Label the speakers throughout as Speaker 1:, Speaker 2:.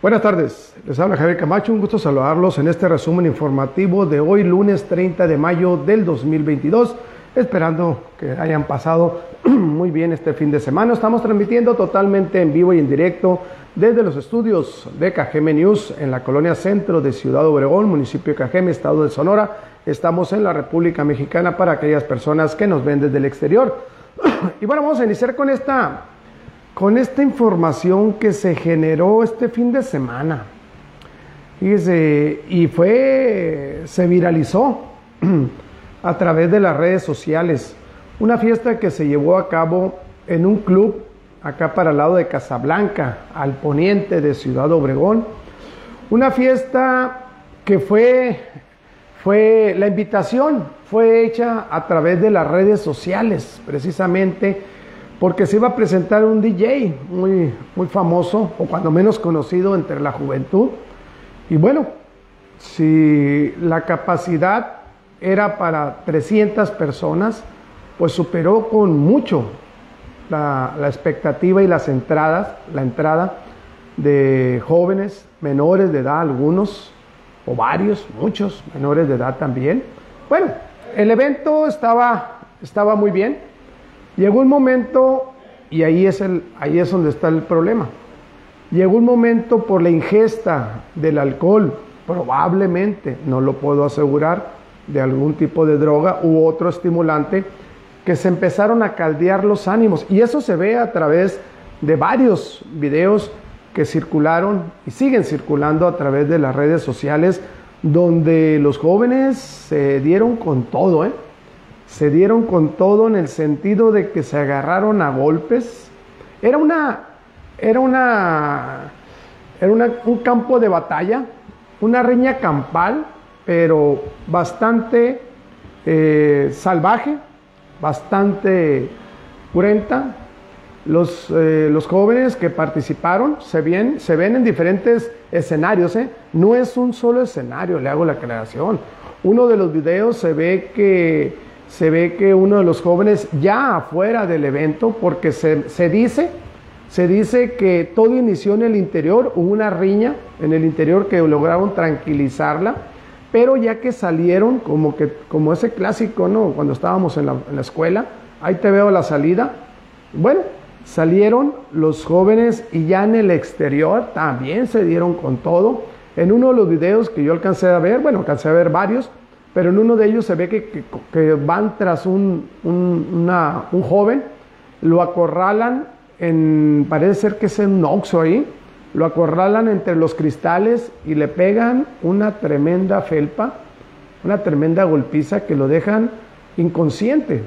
Speaker 1: Buenas tardes, les habla Javier Camacho, un gusto saludarlos en este resumen informativo de hoy lunes 30 de mayo del 2022, esperando que hayan pasado muy bien este fin de semana. Estamos transmitiendo totalmente en vivo y en directo desde los estudios de Cajeme News en la colonia centro de Ciudad Obregón, municipio de Cajeme, estado de Sonora. Estamos en la República Mexicana para aquellas personas que nos ven desde el exterior. Y bueno, vamos a iniciar con esta con esta información que se generó este fin de semana. y fue, se viralizó a través de las redes sociales. Una fiesta que se llevó a cabo en un club acá para el lado de Casablanca, al poniente de Ciudad Obregón. Una fiesta que fue, fue, la invitación fue hecha a través de las redes sociales, precisamente porque se iba a presentar un DJ muy, muy famoso, o cuando menos conocido entre la juventud. Y bueno, si la capacidad era para 300 personas, pues superó con mucho la, la, expectativa y las entradas, la entrada de jóvenes, menores de edad, algunos, o varios, muchos menores de edad también. Bueno, el evento estaba, estaba muy bien, Llegó un momento, y ahí es, el, ahí es donde está el problema, llegó un momento por la ingesta del alcohol, probablemente, no lo puedo asegurar, de algún tipo de droga u otro estimulante, que se empezaron a caldear los ánimos. Y eso se ve a través de varios videos que circularon y siguen circulando a través de las redes sociales, donde los jóvenes se dieron con todo, ¿eh? Se dieron con todo en el sentido de que se agarraron a golpes. Era una, era una, era un campo de batalla, una riña campal, pero bastante eh, salvaje, bastante cruenta. Los, eh, los, jóvenes que participaron se ven, se ven en diferentes escenarios, ¿eh? no es un solo escenario, le hago la aclaración. Uno de los videos se ve que se ve que uno de los jóvenes ya afuera del evento, porque se, se, dice, se dice que todo inició en el interior, hubo una riña en el interior que lograron tranquilizarla, pero ya que salieron, como, que, como ese clásico, ¿no? Cuando estábamos en la, en la escuela, ahí te veo la salida, bueno, salieron los jóvenes y ya en el exterior también se dieron con todo. En uno de los videos que yo alcancé a ver, bueno, alcancé a ver varios, pero en uno de ellos se ve que, van tras un, un, joven, lo acorralan, en, parece ser que es un oxo ahí, lo acorralan entre los cristales y le pegan una tremenda felpa, una tremenda golpiza que lo dejan inconsciente.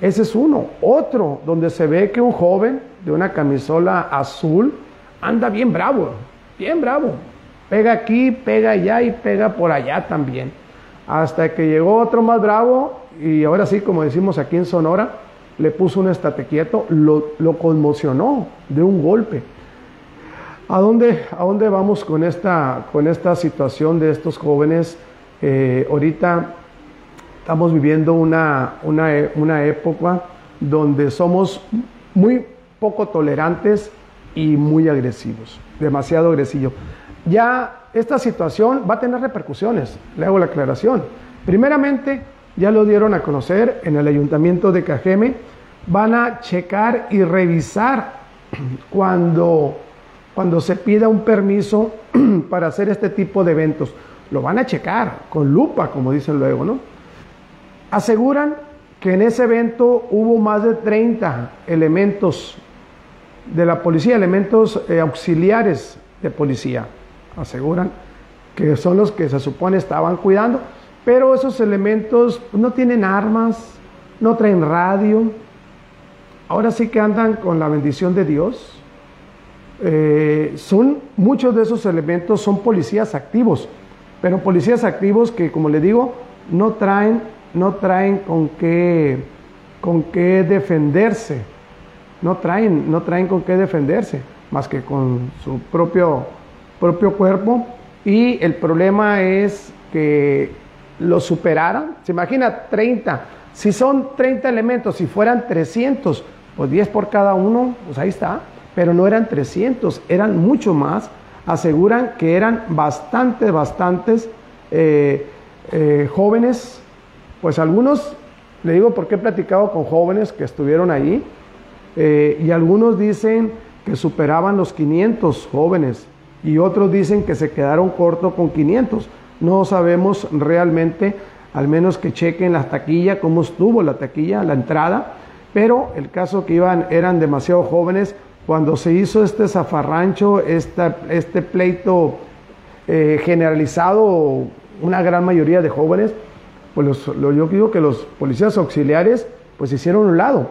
Speaker 1: Ese es uno. Otro, donde se ve que un joven de una camisola azul anda bien bravo, bien bravo. Pega aquí, pega allá y pega por allá también hasta que llegó otro más bravo y ahora sí, como decimos aquí en Sonora, le puso un estate quieto, lo, conmocionó de un golpe. ¿A dónde, ¿A dónde, vamos con esta, con esta situación de estos jóvenes? Eh, ahorita estamos viviendo una, una, una época donde somos muy poco tolerantes y muy agresivos, demasiado agresivos. Ya esta situación va a tener repercusiones, le hago la aclaración. Primeramente, ya lo dieron a conocer en el ayuntamiento de Cajeme, van a checar y revisar cuando, cuando se pida un permiso para hacer este tipo de eventos. Lo van a checar con lupa, como dicen luego, ¿no? Aseguran que en ese evento hubo más de 30 elementos de la policía, elementos eh, auxiliares de policía aseguran que son los que se supone estaban cuidando, pero esos elementos no tienen armas, no traen radio, ahora sí que andan con la bendición de Dios. Eh, son muchos de esos elementos son policías activos, pero policías activos que, como le digo, no traen, no traen con qué, con qué defenderse, no traen, no traen con qué defenderse, más que con su propio propio cuerpo y el problema es que lo superaran. Se imagina 30. Si son 30 elementos, si fueran 300, pues 10 por cada uno, pues ahí está. Pero no eran 300, eran mucho más. aseguran que eran bastantes, bastantes eh, eh, jóvenes, pues algunos, le digo porque he platicado con jóvenes que estuvieron ahí, eh, y algunos dicen que superaban los 500 jóvenes, y otros dicen que se quedaron cortos con 500. No sabemos realmente, al menos que chequen la taquilla, cómo estuvo la taquilla, la entrada, pero el caso que iban eran demasiado jóvenes. Cuando se hizo este zafarrancho, este pleito eh, generalizado, una gran mayoría de jóvenes, pues yo digo que los policías auxiliares pues hicieron un lado.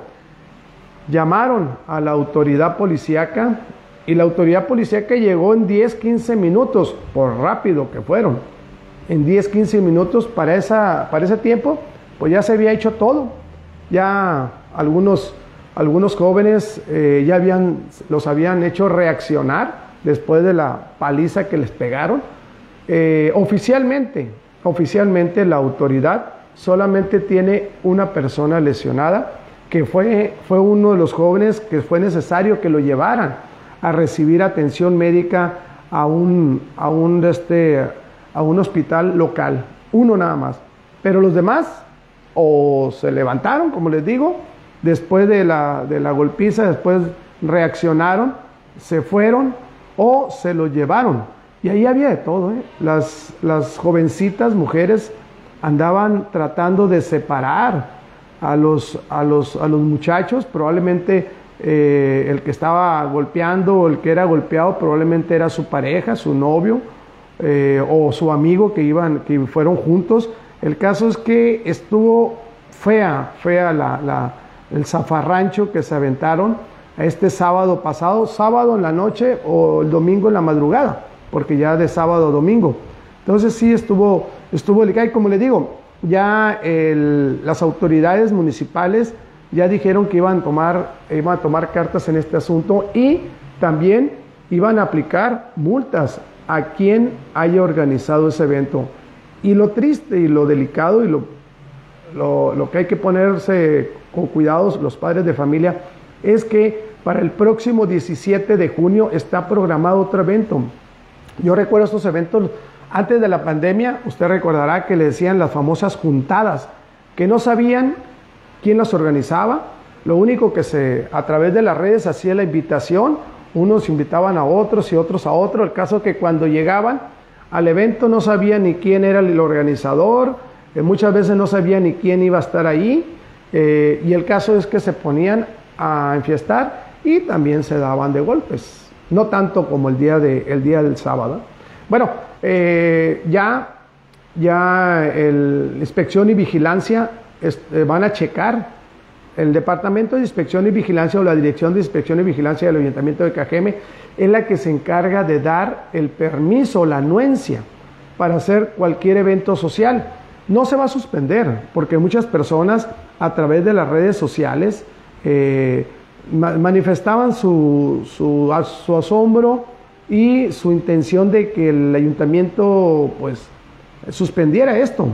Speaker 1: Llamaron a la autoridad policíaca y la autoridad policíaca llegó en 10, 15 minutos, por rápido que fueron. En 10, 15 minutos para, esa, para ese tiempo, pues ya se había hecho todo. Ya algunos, algunos jóvenes eh, ya habían, los habían hecho reaccionar después de la paliza que les pegaron. Eh, oficialmente, oficialmente la autoridad solamente tiene una persona lesionada, que fue, fue uno de los jóvenes que fue necesario que lo llevaran a recibir atención médica a un, a un, este, a un hospital local, uno nada más. Pero los demás o se levantaron, como les digo, después de la, de la golpiza, después reaccionaron, se fueron o se lo llevaron. Y ahí había de todo. ¿eh? Las, las jovencitas, mujeres, andaban tratando de separar a los, a los, a los muchachos. Probablemente eh, el que estaba golpeando o el que era golpeado probablemente era su pareja, su novio eh, o su amigo que, iban, que fueron juntos. El caso es que estuvo fea, fea la el zafarrancho que se aventaron este sábado pasado, sábado en la noche o el domingo en la madrugada, porque ya de sábado a domingo. Entonces sí estuvo, estuvo y como le digo, ya las autoridades municipales ya dijeron que iban a, tomar, iban a tomar cartas en este asunto y también iban a aplicar multas a quien haya organizado ese evento. Y lo triste y lo delicado y lo, lo, lo que hay que ponerse con cuidados los padres de familia, es que para el próximo 17 de junio está programado otro evento. Yo recuerdo estos eventos antes de la pandemia, usted recordará que le decían las famosas juntadas, que no sabían quién las organizaba, lo único que se a través de las redes hacía la invitación, unos invitaban a otros y otros a otros, el caso que cuando llegaban al evento no sabían ni quién era el organizador, eh, muchas veces no sabían ni quién iba a estar ahí, eh, y el caso es que se ponían a enfiestar y también se daban de golpes, no tanto como el día, de, el día del sábado. Bueno, eh, ya, ya el inspección y vigilancia van a checar el Departamento de Inspección y Vigilancia o la Dirección de Inspección y Vigilancia del Ayuntamiento de Cajeme es la que se encarga de dar el permiso, la anuencia para hacer cualquier evento social no se va a suspender, porque muchas personas a través de las redes sociales eh, manifestaban su, su, asombro y su intención de que el ayuntamiento pues suspendiera esto.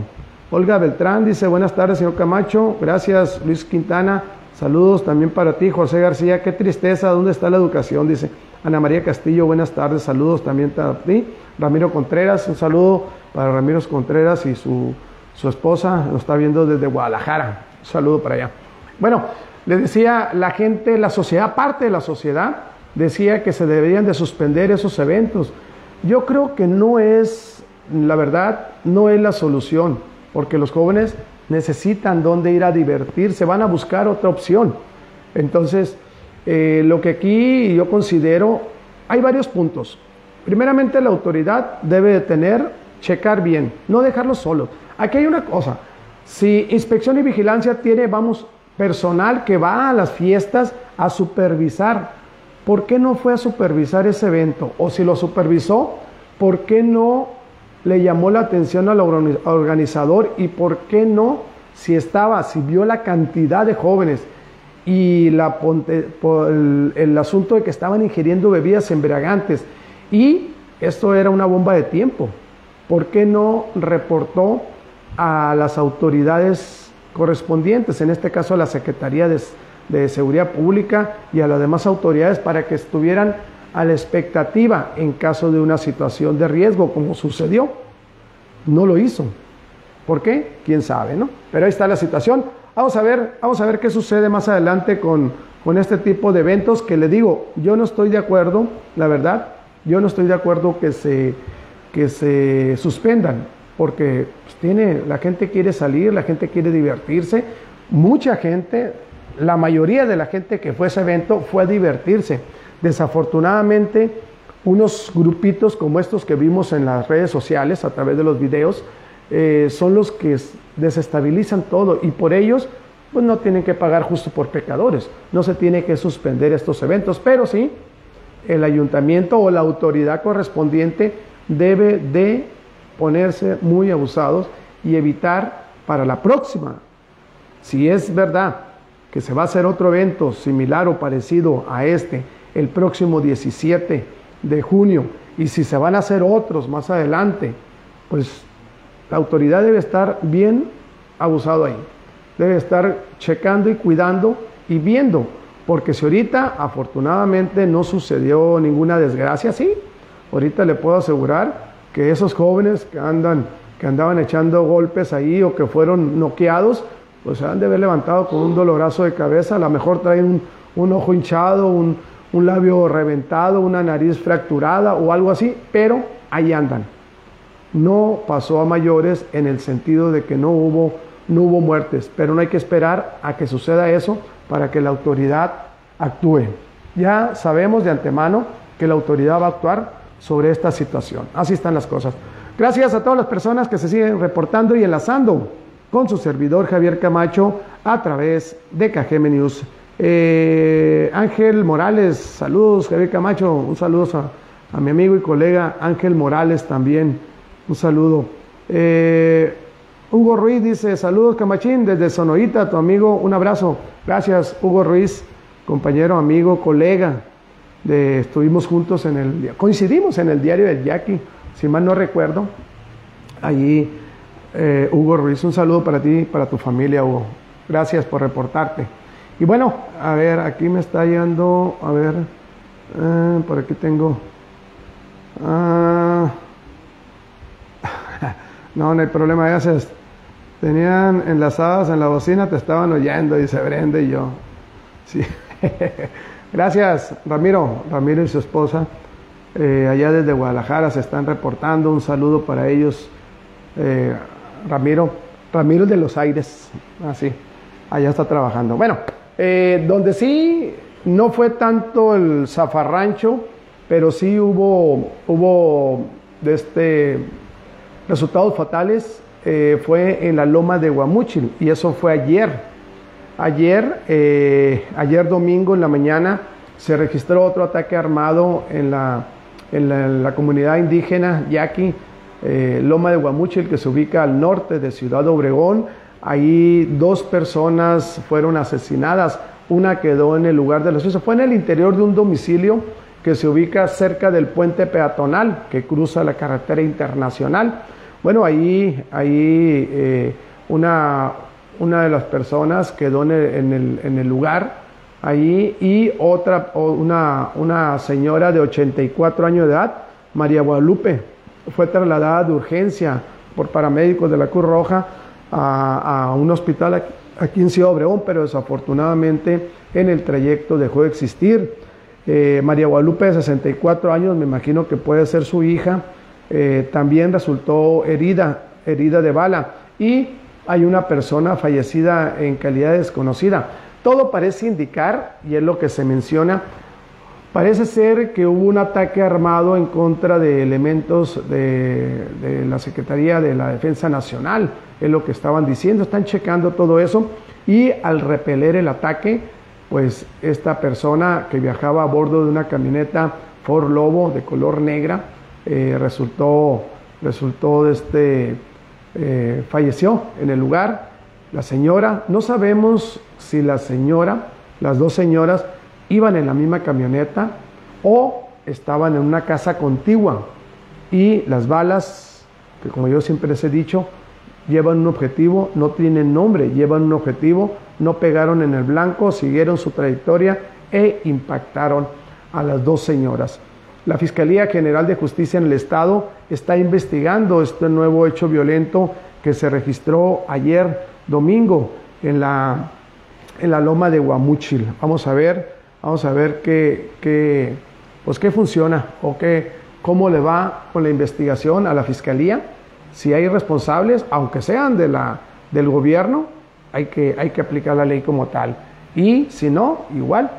Speaker 1: Olga Beltrán dice, buenas tardes, señor Camacho, gracias, Luis Quintana, saludos también para ti, José García, qué tristeza, ¿dónde está la educación? Dice Ana María Castillo, buenas tardes, saludos también para ti, Ramiro Contreras, un saludo para Ramiro Contreras y su su esposa lo está viendo desde Guadalajara. Un saludo para allá. Bueno, le decía la gente, la sociedad, parte de la sociedad, decía que se deberían de suspender esos eventos. Yo creo que no es, la verdad, no es la solución, porque los jóvenes necesitan dónde ir a divertirse, van a buscar otra opción. Entonces, eh, lo que aquí yo considero, hay varios puntos. Primeramente, la autoridad debe de tener, checar bien, no dejarlos solos. Aquí hay una cosa, si inspección y vigilancia tiene, vamos, personal que va a las fiestas a supervisar, ¿por qué no fue a supervisar ese evento? O si lo supervisó, ¿por qué no le llamó la atención al organizador y por qué no, si estaba, si vio la cantidad de jóvenes y la, el, el asunto de que estaban ingiriendo bebidas embriagantes. Y esto era una bomba de tiempo, ¿por qué no reportó a las autoridades correspondientes, en este caso a la Secretaría de, Seguridad Pública y a las demás autoridades para que estuvieran a la expectativa en caso de una situación de riesgo, como sucedió. No lo hizo. ¿Por qué? ¿Quién sabe, no? Pero ahí está la situación. Vamos a ver, vamos a ver qué sucede más adelante con, con este tipo de eventos que le digo, yo no estoy de acuerdo, la verdad, yo no estoy de acuerdo que se, que se suspendan, porque pues, tiene, la gente quiere salir, la gente quiere divertirse, mucha gente, la mayoría de la gente que fue a ese evento fue a divertirse. Desafortunadamente, unos grupitos como estos que vimos en las redes sociales a través de los videos, eh, son los que desestabilizan todo y por ellos pues no tienen que pagar justo por pecadores, no se tiene que suspender estos eventos, pero sí el ayuntamiento o la autoridad correspondiente debe de ponerse muy abusados y evitar para la próxima, si es verdad que se va a hacer otro evento similar o parecido a este el próximo 17 de junio y si se van a hacer otros más adelante, pues la autoridad debe estar bien abusado ahí. Debe estar checando y cuidando y viendo. Porque si ahorita afortunadamente no sucedió ninguna desgracia, sí, ahorita le puedo asegurar que esos jóvenes que andan, que andaban echando golpes ahí o que fueron noqueados, pues se han de haber levantado con un dolorazo de cabeza, a lo mejor traen un, ojo hinchado, un, un labio reventado, una nariz fracturada o algo así, pero ahí andan no pasó a mayores en el sentido de que no hubo, no hubo muertes, pero no hay que esperar a que suceda eso para que la autoridad actúe. Ya sabemos de antemano que la autoridad va a actuar sobre esta situación. Así están las cosas. Gracias a todas las personas que se siguen reportando y enlazando con su servidor Javier Camacho a través de KGM News. Eh, Ángel Morales, saludos Javier Camacho, un saludo a, a mi amigo y colega Ángel Morales también. Un saludo. Eh, Hugo Ruiz dice, saludos Camachín desde Sonorita, tu amigo, un abrazo. Gracias Hugo Ruiz, compañero, amigo, colega. De, estuvimos juntos en el, coincidimos en el diario del Yaqui, si mal no recuerdo. Allí, eh, Hugo Ruiz, un saludo para ti, para tu familia, Hugo. Gracias por reportarte. Y bueno, a ver, aquí me está yendo, a ver, eh, por aquí tengo. Ah, no, no hay problema, se tenían enlazadas en la bocina, te estaban oyendo, dice Brenda y yo. Sí. Gracias, Ramiro, Ramiro y su esposa. Eh, allá desde Guadalajara se están reportando. Un saludo para ellos. Eh, Ramiro, Ramiro de los Aires, así, ah, allá está trabajando. Bueno, eh, donde sí no fue tanto el zafarrancho, pero sí hubo, hubo este Resultados fatales eh, fue en la loma de Guamuchil y eso fue ayer. Ayer, eh, ayer domingo en la mañana se registró otro ataque armado en la, en la, comunidad indígena Yaqui, eh, Loma de Guamuchil, que se ubica al norte de Ciudad Obregón. Ahí dos personas fueron asesinadas, una quedó en el lugar de la suceso. Fue en el interior de un domicilio que se ubica cerca del puente peatonal que cruza la carretera internacional. Bueno, ahí, ahí eh, una, una, de las personas quedó en el, en el, lugar, ahí, y otra, una, una señora de 84 años de edad, María Guadalupe, fue trasladada de urgencia por paramédicos de la Cruz Roja a, un hospital aquí, en Ciudad Obregón, pero desafortunadamente en el trayecto dejó de existir. Eh, María Guadalupe de 64 años, me imagino que puede ser su hija, eh, también resultó herida, herida de bala y hay una persona fallecida en calidad desconocida. Todo parece indicar, y es lo que se menciona, parece ser que hubo un ataque armado en contra de elementos de, de la Secretaría de la Defensa Nacional, es lo que estaban diciendo, están checando todo eso y al repeler el ataque, pues esta persona que viajaba a bordo de una camioneta Ford Lobo de color negra, eh, resultó, resultó este, eh, falleció en el lugar. La señora, no sabemos si la señora, las dos señoras, iban en la misma camioneta o estaban en una casa contigua y las balas, que como yo siempre les he dicho, llevan un objetivo, no tienen nombre, llevan un objetivo, no pegaron en el blanco, siguieron su trayectoria e impactaron a las dos señoras. La Fiscalía General de Justicia en el Estado está investigando este nuevo hecho violento que se registró ayer domingo en la, en la loma de Guamúchil. Vamos a ver, vamos a ver qué, qué, pues qué funciona o qué, cómo le va con la investigación a la Fiscalía. Si hay responsables, aunque sean de la, del gobierno, hay que, hay que aplicar la ley como tal. Y si no, igual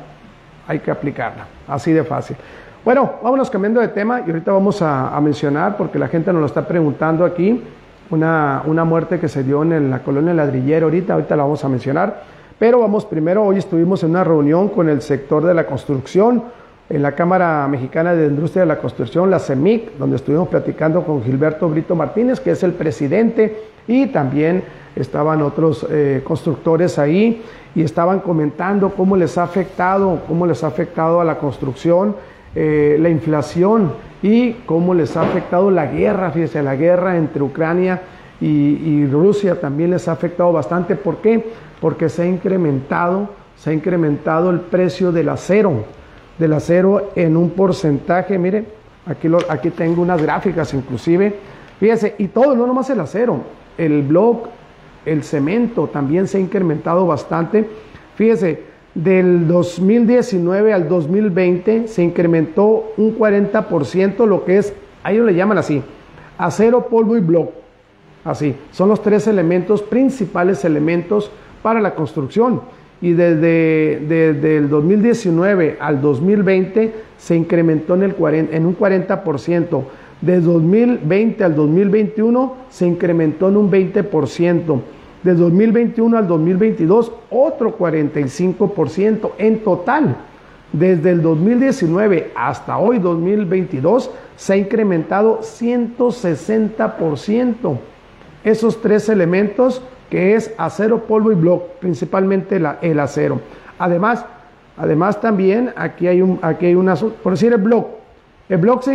Speaker 1: hay que aplicarla. Así de fácil. Bueno, vámonos cambiando de tema y ahorita vamos a, mencionar, porque la gente nos lo está preguntando aquí, una, una muerte que se dio en la colonia Ladrillero ahorita, ahorita la vamos a mencionar. Pero vamos primero, hoy estuvimos en una reunión con el sector de la construcción, en la Cámara Mexicana de Industria de la Construcción, la CEMIC, donde estuvimos platicando con Gilberto Brito Martínez, que es el presidente, y también estaban otros eh, constructores ahí y estaban comentando cómo les ha afectado, cómo les ha afectado a la construcción eh, la inflación y cómo les ha afectado la guerra, fíjese, la guerra entre Ucrania y, y Rusia también les ha afectado bastante. ¿Por qué? Porque se ha incrementado, se ha incrementado el precio del acero, del acero en un porcentaje, mire, aquí, lo, aquí tengo unas gráficas inclusive, fíjese, y todo, no nomás el acero, el block, el cemento también se ha incrementado bastante. Fíjese, del 2019 al 2020 se incrementó un 40% lo que es, a ellos le llaman así, acero, polvo y block. Así, son los tres elementos, principales elementos para la construcción. Y desde, el 2019 al 2020 se incrementó en, el 40, en un 40%. De 2020 al 2021 se incrementó en un 20%. De 2021 al 2022 otro 45%. En total, desde el 2019 hasta hoy 2022 se ha incrementado 160%. Esos tres elementos que es acero, polvo y block, principalmente el acero. Además, además también aquí hay, un, aquí hay una, por decir el block, el, block se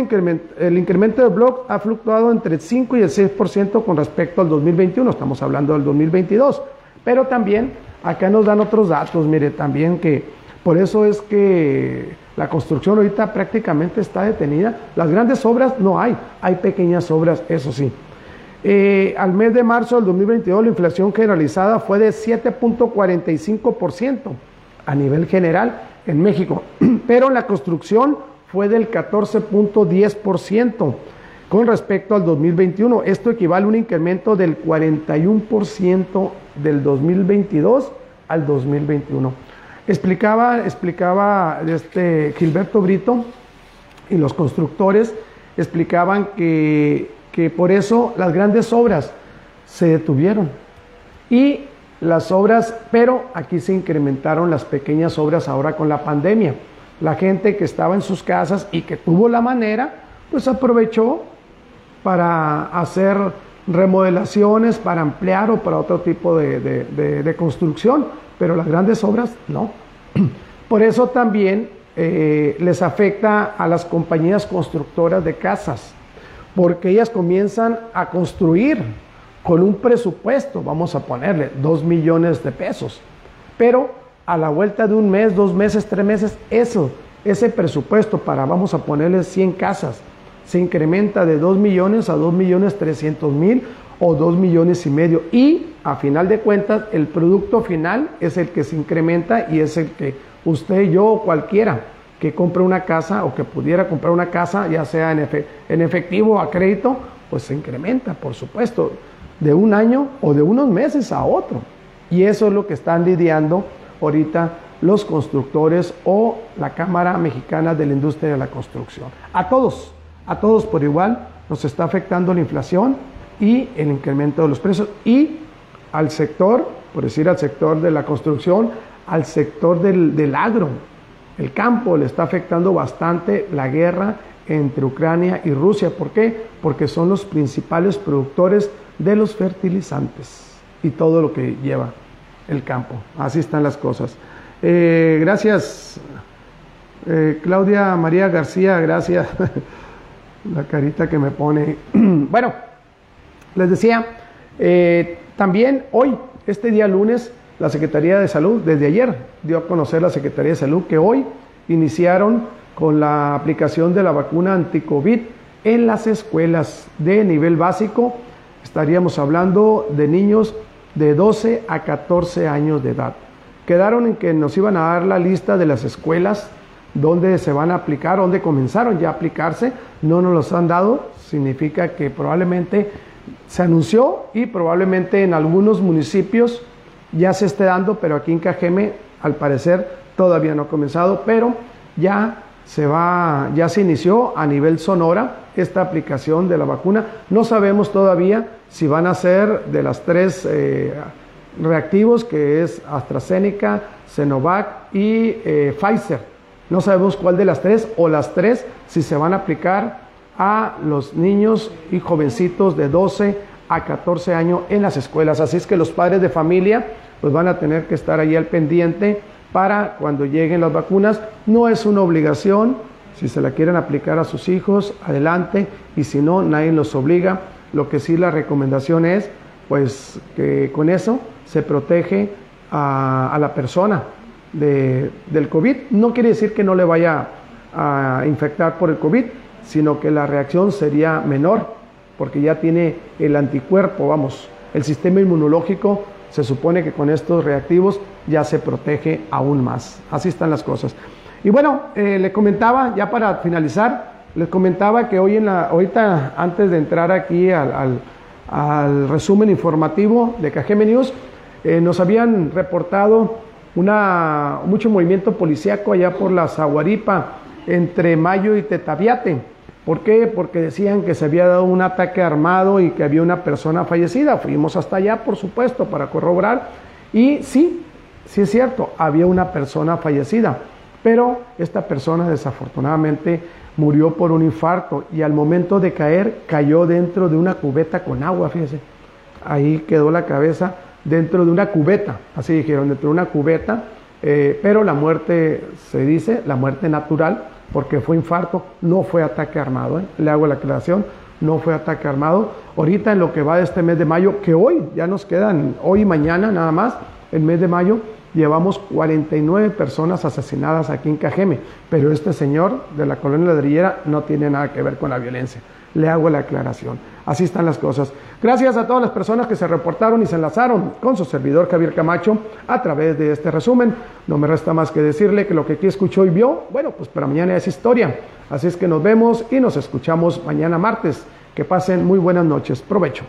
Speaker 1: el incremento del block ha fluctuado entre el 5 y el 6% con respecto al 2021, estamos hablando del 2022, pero también acá nos dan otros datos, mire, también que por eso es que la construcción ahorita prácticamente está detenida, las grandes obras no hay, hay pequeñas obras, eso sí. Eh, al mes de marzo del 2022 la inflación generalizada fue de 7.45% a nivel general en México, pero la construcción fue del 14.10% con respecto al 2021. Esto equivale a un incremento del 41% del 2022 al 2021. Explicaba, explicaba este Gilberto Brito y los constructores explicaban que, que por eso las grandes obras se detuvieron. Y las obras, pero aquí se incrementaron las pequeñas obras ahora con la pandemia la gente que estaba en sus casas y que tuvo la manera, pues aprovechó para hacer remodelaciones, para ampliar o para otro tipo de, construcción, pero las grandes obras no. Por eso también eh, les afecta a las compañías constructoras de casas, porque ellas comienzan a construir con un presupuesto, vamos a ponerle, dos millones de pesos, pero a la vuelta de un mes, dos meses, tres meses, eso, ese presupuesto para, vamos a ponerle 100 casas, se incrementa de 2 millones a 2 millones 300 mil o 2 millones y medio. Y a final de cuentas, el producto final es el que se incrementa y es el que usted, yo o cualquiera que compre una casa o que pudiera comprar una casa, ya sea en, efectivo o a crédito, pues se incrementa, por supuesto, de un año o de unos meses a otro. Y eso es lo que están lidiando ahorita los constructores o la Cámara Mexicana de la Industria de la Construcción. A todos, a todos por igual nos está afectando la inflación y el incremento de los precios y al sector, por decir al sector de la construcción, al sector del, del agro, el campo le está afectando bastante la guerra entre Ucrania y Rusia. ¿Por qué? Porque son los principales productores de los fertilizantes y todo lo que lleva el campo. Así están las cosas. Eh, gracias, eh, Claudia María García, gracias. La carita que me pone. bueno, les decía, eh, también hoy, este día lunes, la Secretaría de Salud, desde ayer, dio a conocer la Secretaría de Salud que hoy iniciaron con la aplicación de la vacuna anti-COVID en las escuelas de nivel básico. Estaríamos hablando de niños de 12 a 14 años de edad. Quedaron en que nos iban a dar la lista de las escuelas donde se van a aplicar, donde comenzaron ya a aplicarse, no nos los han dado, significa que probablemente se anunció y probablemente en algunos municipios ya se esté dando, pero aquí en Cajeme al parecer todavía no ha comenzado, pero ya se va, ya se inició a nivel Sonora esta aplicación de la vacuna. No sabemos todavía si van a ser de las tres eh, reactivos, que es AstraZeneca, Sinovac y eh, Pfizer. No sabemos cuál de las tres o las tres si se van a aplicar a los niños y jovencitos de 12 a 14 años en las escuelas. Así es que los padres de familia pues van a tener que estar ahí al pendiente para cuando lleguen las vacunas. No es una obligación, si se la quieren aplicar a sus hijos, adelante, y si no, nadie los obliga. Lo que sí la recomendación es, pues que con eso se protege a, la persona del COVID. No quiere decir que no le vaya a infectar por el COVID, sino que la reacción sería menor, porque ya tiene el anticuerpo, vamos, el sistema inmunológico se supone que con estos reactivos ya se protege aún más. Así están las cosas. Y bueno, eh, le comentaba, ya para finalizar, les comentaba que hoy en la, ahorita antes de entrar aquí al, resumen informativo de Cajeme News, eh, nos habían reportado una, mucho movimiento policíaco allá por la Zaguaripa, entre Mayo y Tetaviate. ¿Por qué? Porque decían que se había dado un ataque armado y que había una persona fallecida. Fuimos hasta allá, por supuesto, para corroborar. Y sí, sí es cierto, había una persona fallecida. Pero esta persona desafortunadamente murió por un infarto y al momento de caer cayó dentro de una cubeta con agua, fíjese. Ahí quedó la cabeza dentro de una cubeta, así dijeron, dentro de una cubeta. Eh, pero la muerte, se dice, la muerte natural, porque fue infarto, no fue ataque armado. ¿eh? Le hago la aclaración, no fue ataque armado. Ahorita en lo que va de este mes de mayo, que hoy ya nos quedan, hoy y mañana nada más, el mes de mayo, llevamos 49 personas asesinadas aquí en Cajeme, pero este señor de la colonia ladrillera no tiene nada que ver con la violencia. Le hago la aclaración. Así están las cosas. Gracias a todas las personas que se reportaron y se enlazaron con su servidor Javier Camacho a través de este resumen. No me resta más que decirle que lo que aquí escuchó y vio, bueno, pues para mañana es historia. Así es que nos vemos y nos escuchamos mañana martes. Que pasen muy buenas noches. Provecho.